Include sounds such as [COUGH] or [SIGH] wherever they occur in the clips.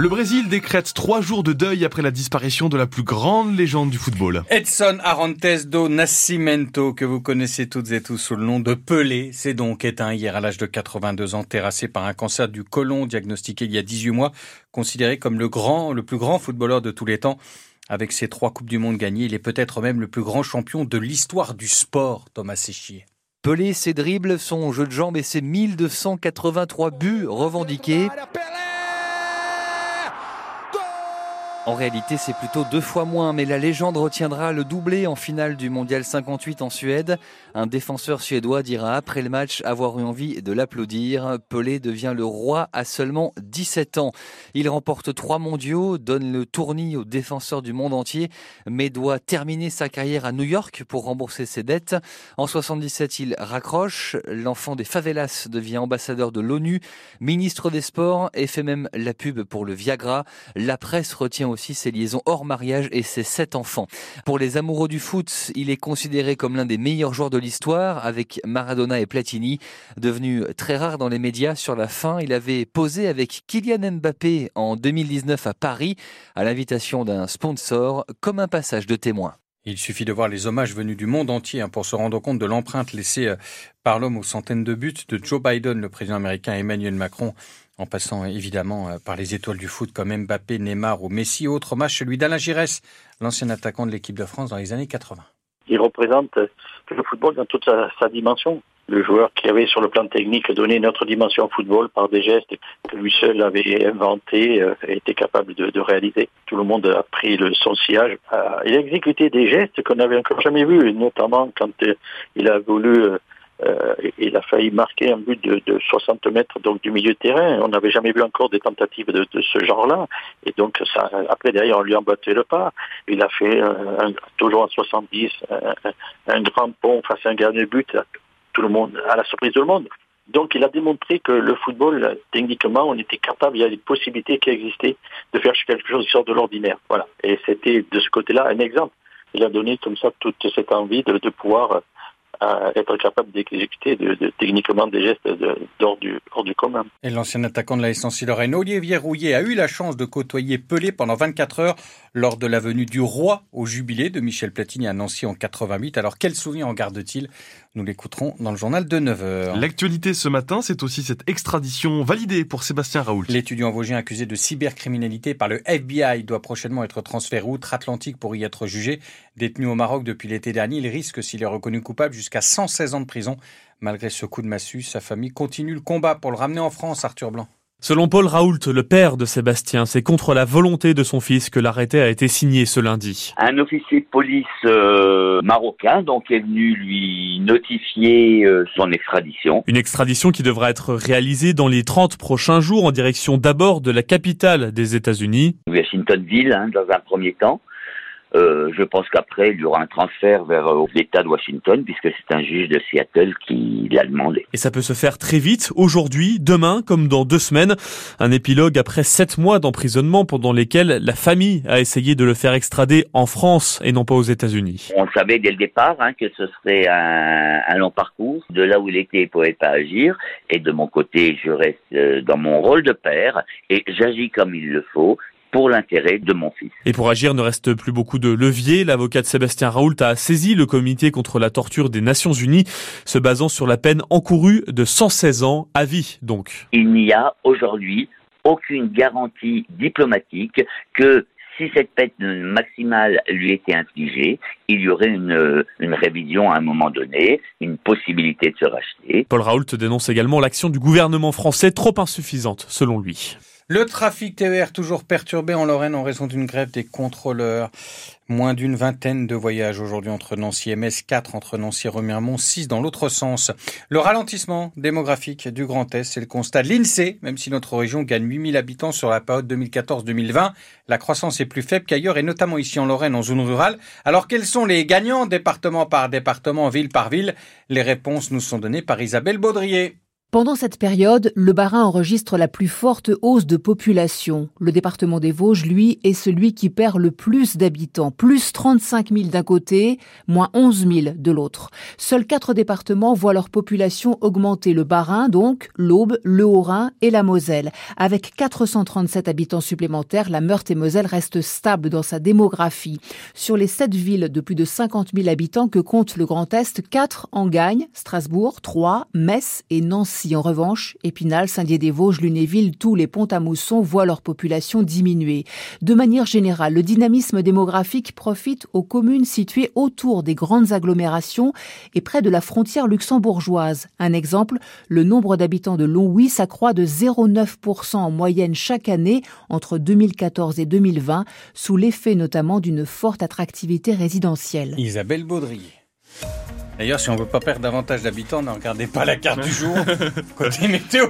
Le Brésil décrète trois jours de deuil après la disparition de la plus grande légende du football. Edson Arantes do Nascimento, que vous connaissez toutes et tous sous le nom de Pelé, s'est donc éteint hier à l'âge de 82 ans, terrassé par un cancer du côlon diagnostiqué il y a 18 mois, considéré comme le grand, le plus grand footballeur de tous les temps. Avec ses trois Coupes du Monde gagnées, il est peut-être même le plus grand champion de l'histoire du sport, Thomas Séchier. Pelé, ses dribbles, son jeu de jambes et ses 1283 buts revendiqués. En réalité, c'est plutôt deux fois moins, mais la légende retiendra le doublé en finale du Mondial 58 en Suède. Un défenseur suédois dira après le match avoir eu envie de l'applaudir. Pelé devient le roi à seulement 17 ans. Il remporte trois mondiaux, donne le tournis aux défenseurs du monde entier, mais doit terminer sa carrière à New York pour rembourser ses dettes. En 77, il raccroche. L'enfant des favelas devient ambassadeur de l'ONU, ministre des Sports et fait même la pub pour le Viagra. La presse retient aussi ses liaisons hors mariage et ses sept enfants. Pour les amoureux du foot, il est considéré comme l'un des meilleurs joueurs de l'histoire avec Maradona et Platini. Devenu très rare dans les médias sur la fin, il avait posé avec Kylian Mbappé en 2019 à Paris à l'invitation d'un sponsor comme un passage de témoin. Il suffit de voir les hommages venus du monde entier hein, pour se rendre compte de l'empreinte laissée euh, par l'homme aux centaines de buts de Joe Biden, le président américain Emmanuel Macron, en passant évidemment euh, par les étoiles du foot comme Mbappé, Neymar ou Messi. Autre match, celui d'Alain Giresse, l'ancien attaquant de l'équipe de France dans les années 80. Il représente le football dans toute sa, dimension. Le joueur qui avait sur le plan technique donné notre dimension au football par des gestes que lui seul avait inventés euh, et était capable de, réaliser. Tout le monde a pris le, son sillage. Euh, il a exécuté des gestes qu'on n'avait encore jamais vus, notamment quand euh, il a voulu euh, il a failli marquer un but de, de, 60 mètres donc du milieu de terrain. On n'avait jamais vu encore des tentatives de, ce genre-là. Et donc après derrière on lui a emboîté le pas. Il a fait toujours en 70 un, grand pont face à un gardien de but. Tout le monde, à la surprise de tout le monde. Donc il a démontré que le football, techniquement, on était capable, il y a des possibilités qui existaient de faire quelque chose qui sort de l'ordinaire. Voilà. Et c'était de ce côté-là un exemple. Il a donné comme ça toute cette envie de pouvoir à être capable d'exécuter de, techniquement des gestes hors, du, du commun. Et l'ancien attaquant de la SNC Lorraine, Olivier Rouillet, a eu la chance de côtoyer Pelé pendant 24 heures lors de la venue du roi au jubilé de Michel Platini à Nancy en 88. Alors quel souvenir en garde-t-il? Nous l'écouterons dans le journal de 9h. L'actualité ce matin, c'est aussi cette extradition validée pour Sébastien Raoult. L'étudiant vosgien accusé de cybercriminalité par le FBI doit prochainement être transféré outre-Atlantique pour y être jugé. Détenu au Maroc depuis l'été dernier, il risque, s'il est reconnu coupable, jusqu'à 116 ans de prison. Malgré ce coup de massue, sa famille continue le combat pour le ramener en France, Arthur Blanc. Selon Paul Raoult, le père de Sébastien, c'est contre la volonté de son fils que l'arrêté a été signé ce lundi. Un officier de police euh, marocain donc est venu lui notifier euh, son extradition. Une extradition qui devra être réalisée dans les 30 prochains jours en direction d'abord de la capitale des États-Unis. Washingtonville hein, dans un premier temps. Euh, je pense qu'après, il y aura un transfert vers euh, l'État de Washington, puisque c'est un juge de Seattle qui l'a demandé. Et ça peut se faire très vite, aujourd'hui, demain, comme dans deux semaines. Un épilogue après sept mois d'emprisonnement pendant lesquels la famille a essayé de le faire extrader en France et non pas aux États-Unis. On savait dès le départ hein, que ce serait un, un, long parcours. De là où il était, il ne pouvait pas agir. Et de mon côté, je reste euh, dans mon rôle de père et j'agis comme il le faut pour l'intérêt de mon fils. Et pour agir, ne reste plus beaucoup de leviers. L'avocat de Sébastien Raoult a saisi le comité contre la torture des Nations Unies, se basant sur la peine encourue de 116 ans à vie, donc. Il n'y a aujourd'hui aucune garantie diplomatique que si cette peine maximale lui était infligée, il y aurait une, une, révision à un moment donné, une possibilité de se racheter. Paul Raoult dénonce également l'action du gouvernement français trop insuffisante, selon lui. Le trafic TER toujours perturbé en Lorraine en raison d'une grève des contrôleurs. Moins d'une vingtaine de voyages aujourd'hui entre Nancy et Metz, 4 entre Nancy et Remiremont, 6 dans l'autre sens. Le ralentissement démographique du Grand Est, c'est le constat de l'INSEE. Même si notre région gagne 8000 habitants sur la période 2014-2020, la croissance est plus faible qu'ailleurs et notamment ici en Lorraine, en zone rurale. Alors quels sont les gagnants département par département, ville par ville? Les réponses nous sont données par Isabelle Baudrier. Pendant cette période, le Bas-Rhin enregistre la plus forte hausse de population. Le département des Vosges, lui, est celui qui perd le plus d'habitants, plus 35 000 d'un côté, moins 11 000 de l'autre. Seuls quatre départements voient leur population augmenter. Le Bas-Rhin, donc, l'Aube, le Haut-Rhin et la Moselle. Avec 437 habitants supplémentaires, la Meurthe-et-Moselle reste stable dans sa démographie. Sur les sept villes de plus de 50 000 habitants que compte le Grand Est, quatre en gagnent, Strasbourg, Troyes, Metz et Nancy. Si en revanche, Épinal, Saint-Dié-des-Vosges, Lunéville, tous les ponts à mousson voient leur population diminuer. De manière générale, le dynamisme démographique profite aux communes situées autour des grandes agglomérations et près de la frontière luxembourgeoise. Un exemple, le nombre d'habitants de Longwy s'accroît de 0,9% en moyenne chaque année entre 2014 et 2020, sous l'effet notamment d'une forte attractivité résidentielle. Isabelle Baudry. D'ailleurs, si on veut pas perdre davantage d'habitants, ne regardez pas la carte du jour [LAUGHS] côté météo.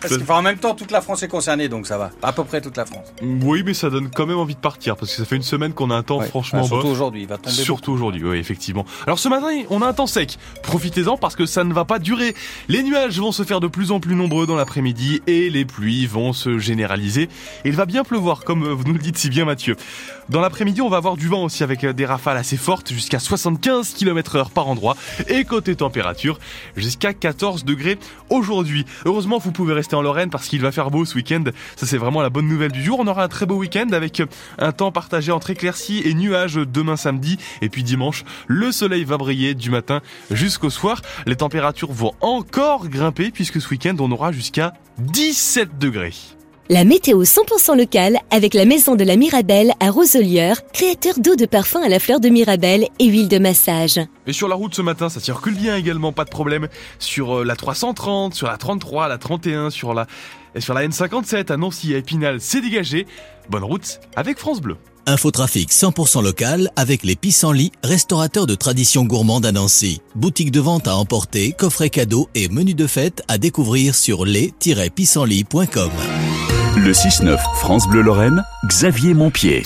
Parce qu'en même temps, toute la France est concernée, donc ça va. À peu près toute la France. Oui, mais ça donne quand même envie de partir parce que ça fait une semaine qu'on a un temps franchement bah, Surtout aujourd'hui, il va tomber. Surtout aujourd'hui, oui, effectivement. Alors ce matin, on a un temps sec. Profitez-en parce que ça ne va pas durer. Les nuages vont se faire de plus en plus nombreux dans l'après-midi et les pluies vont se généraliser. Il va bien pleuvoir, comme vous nous le dites si bien, Mathieu. Dans l'après-midi, on va avoir du vent aussi avec des rafales assez fortes, jusqu'à 75 km heure par endroit. Et côté température, jusqu'à 14 degrés aujourd'hui. Heureusement, vous pouvez rester en Lorraine parce qu'il va faire beau ce week-end. Ça, c'est vraiment la bonne nouvelle du jour. On aura un très beau week-end avec un temps partagé entre éclaircies et nuages demain samedi. Et puis dimanche, le soleil va briller du matin jusqu'au soir. Les températures vont encore grimper puisque ce week-end, on aura jusqu'à 17 degrés. La météo 100% locale avec la maison de la Mirabelle à Roselière, créateur d'eau de parfum à la fleur de Mirabelle et huile de massage. Et sur la route ce matin, ça circule bien également, pas de problème. Sur euh, la 330, sur la 33, la 31, sur la, et sur la N57 à Nancy à Épinal, c'est dégagé. Bonne route avec France Bleu. Infotrafic 100% local avec les pissenlits, restaurateurs de tradition gourmande à Nancy. Boutique de vente à emporter, coffret cadeaux et menu de fête à découvrir sur les-pissenlits.com. Le 6-9 France Bleu Lorraine, Xavier Montpied.